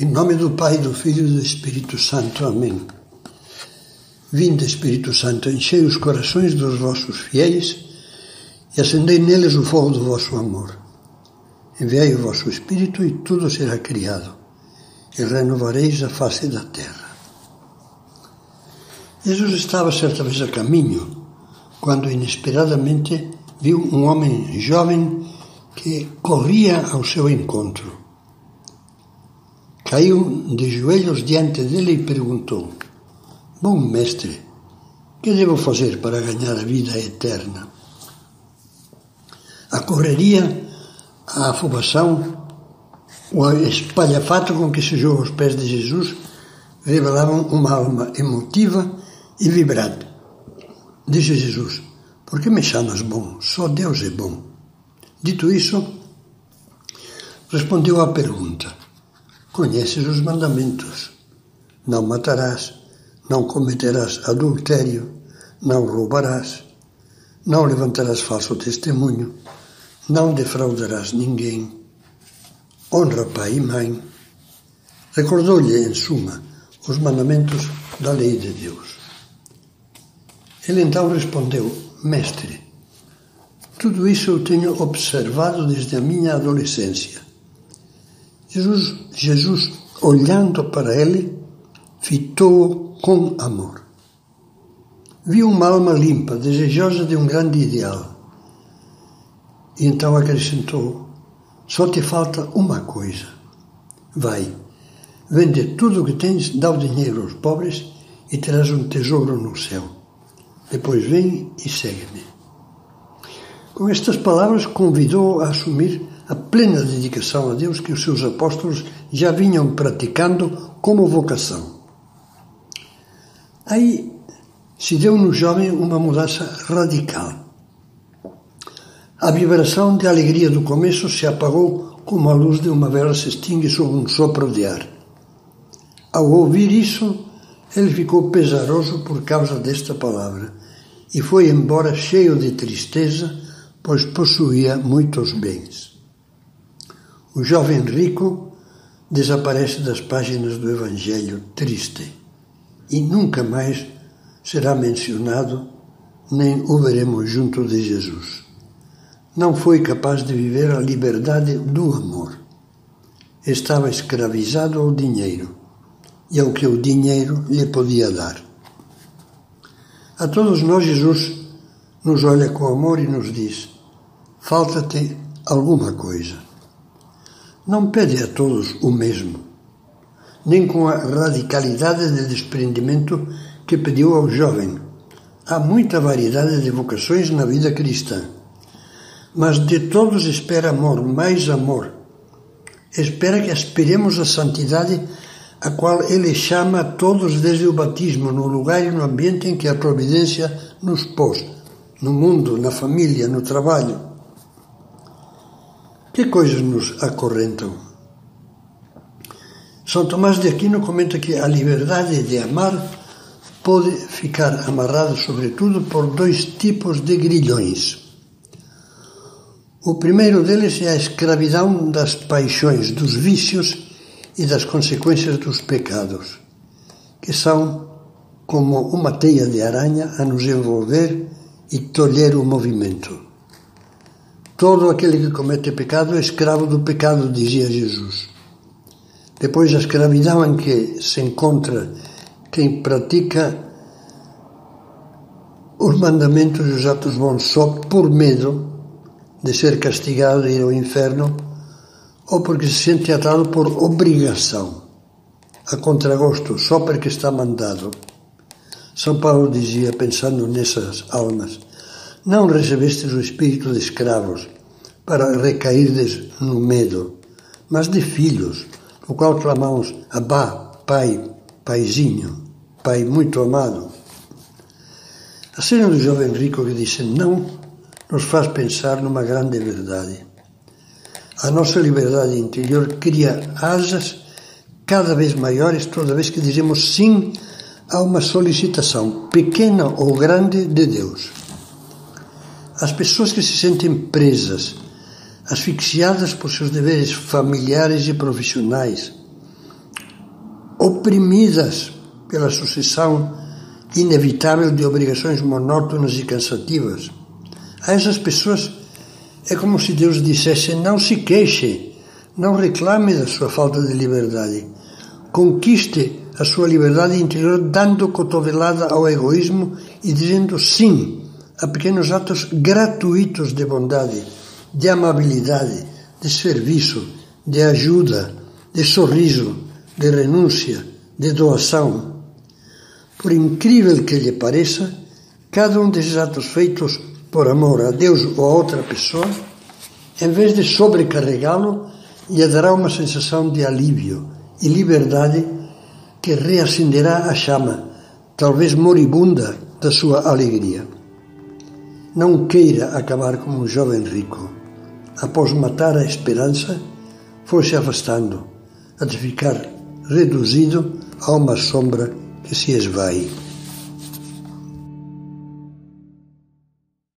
Em nome do Pai, do Filho e do Espírito Santo. Amém. Vinde, Espírito Santo, enchei os corações dos vossos fiéis e acendei neles o fogo do vosso amor. Enviai o vosso Espírito e tudo será criado, e renovareis a face da terra. Jesus estava certa vez a caminho, quando inesperadamente viu um homem jovem que corria ao seu encontro. Caiu de joelhos diante dele e perguntou: Bom mestre, que devo fazer para ganhar a vida eterna? A correria, a afobação, o espalhafato com que se jogou aos pés de Jesus revelavam uma alma emotiva e vibrante. Disse Jesus: Por que me chamas bom? Só Deus é bom. Dito isso, respondeu à pergunta: Conheces os mandamentos. Não matarás, não cometerás adultério, não roubarás, não levantarás falso testemunho, não defraudarás ninguém, honra pai e mãe. Recordou-lhe, em suma, os mandamentos da lei de Deus. Ele então respondeu: Mestre, tudo isso eu tenho observado desde a minha adolescência. Jesus, Jesus olhando para ele, fitou-o com amor. Viu uma alma limpa, desejosa de um grande ideal. E então acrescentou: Só te falta uma coisa. Vai, vende tudo o que tens, dá o dinheiro aos pobres e terás um tesouro no céu. Depois vem e segue-me. Com estas palavras, convidou a assumir a plena dedicação a Deus que os seus apóstolos já vinham praticando como vocação. Aí se deu no jovem uma mudança radical. A vibração de alegria do começo se apagou como a luz de uma vela se extingue sob um sopro de ar. Ao ouvir isso, ele ficou pesaroso por causa desta palavra e foi embora cheio de tristeza pois possuía muitos bens. O jovem rico desaparece das páginas do Evangelho triste e nunca mais será mencionado, nem o veremos junto de Jesus. Não foi capaz de viver a liberdade do amor. Estava escravizado ao dinheiro e ao que o dinheiro lhe podia dar. A todos nós, Jesus nos olha com amor e nos diz: falta-te alguma coisa. Não pede a todos o mesmo, nem com a radicalidade de desprendimento que pediu ao jovem. Há muita variedade de vocações na vida cristã, mas de todos espera amor, mais amor. Espera que aspiremos a santidade a qual Ele chama a todos desde o batismo, no lugar e no ambiente em que a providência nos pôs, no mundo, na família, no trabalho. Que coisas nos acorrentam? São Tomás de Aquino comenta que a liberdade de amar pode ficar amarrada, sobretudo, por dois tipos de grilhões. O primeiro deles é a escravidão das paixões, dos vícios e das consequências dos pecados, que são como uma teia de aranha a nos envolver e tolher o movimento. Todo aquele que comete pecado é escravo do pecado, dizia Jesus. Depois, a escravidão em que se encontra quem pratica os mandamentos e os atos bons só por medo de ser castigado e ir ao inferno ou porque se sente atado por obrigação, a contragosto, só porque está mandado. São Paulo dizia, pensando nessas almas, não recebestes o espírito de escravos para recairdes no medo, mas de filhos, no qual clamamos Abá, Pai, Paizinho, Pai muito amado. A cena do jovem rico que disse não nos faz pensar numa grande verdade. A nossa liberdade interior cria asas cada vez maiores toda vez que dizemos sim a uma solicitação, pequena ou grande, de Deus. As pessoas que se sentem presas, asfixiadas por seus deveres familiares e profissionais, oprimidas pela sucessão inevitável de obrigações monótonas e cansativas. A essas pessoas é como se Deus dissesse: não se queixe, não reclame da sua falta de liberdade. Conquiste a sua liberdade interior dando cotovelada ao egoísmo e dizendo sim a pequenos atos gratuitos de bondade, de amabilidade, de serviço, de ajuda, de sorriso, de renúncia, de doação. Por incrível que lhe pareça, cada um desses atos feitos por amor a Deus ou a outra pessoa, em vez de sobrecarregá-lo, lhe dará uma sensação de alívio e liberdade que reacenderá a chama, talvez moribunda, da sua alegria. Não queira acabar como um jovem rico. Após matar a esperança, foi-se afastando, até ficar reduzido a uma sombra que se esvai.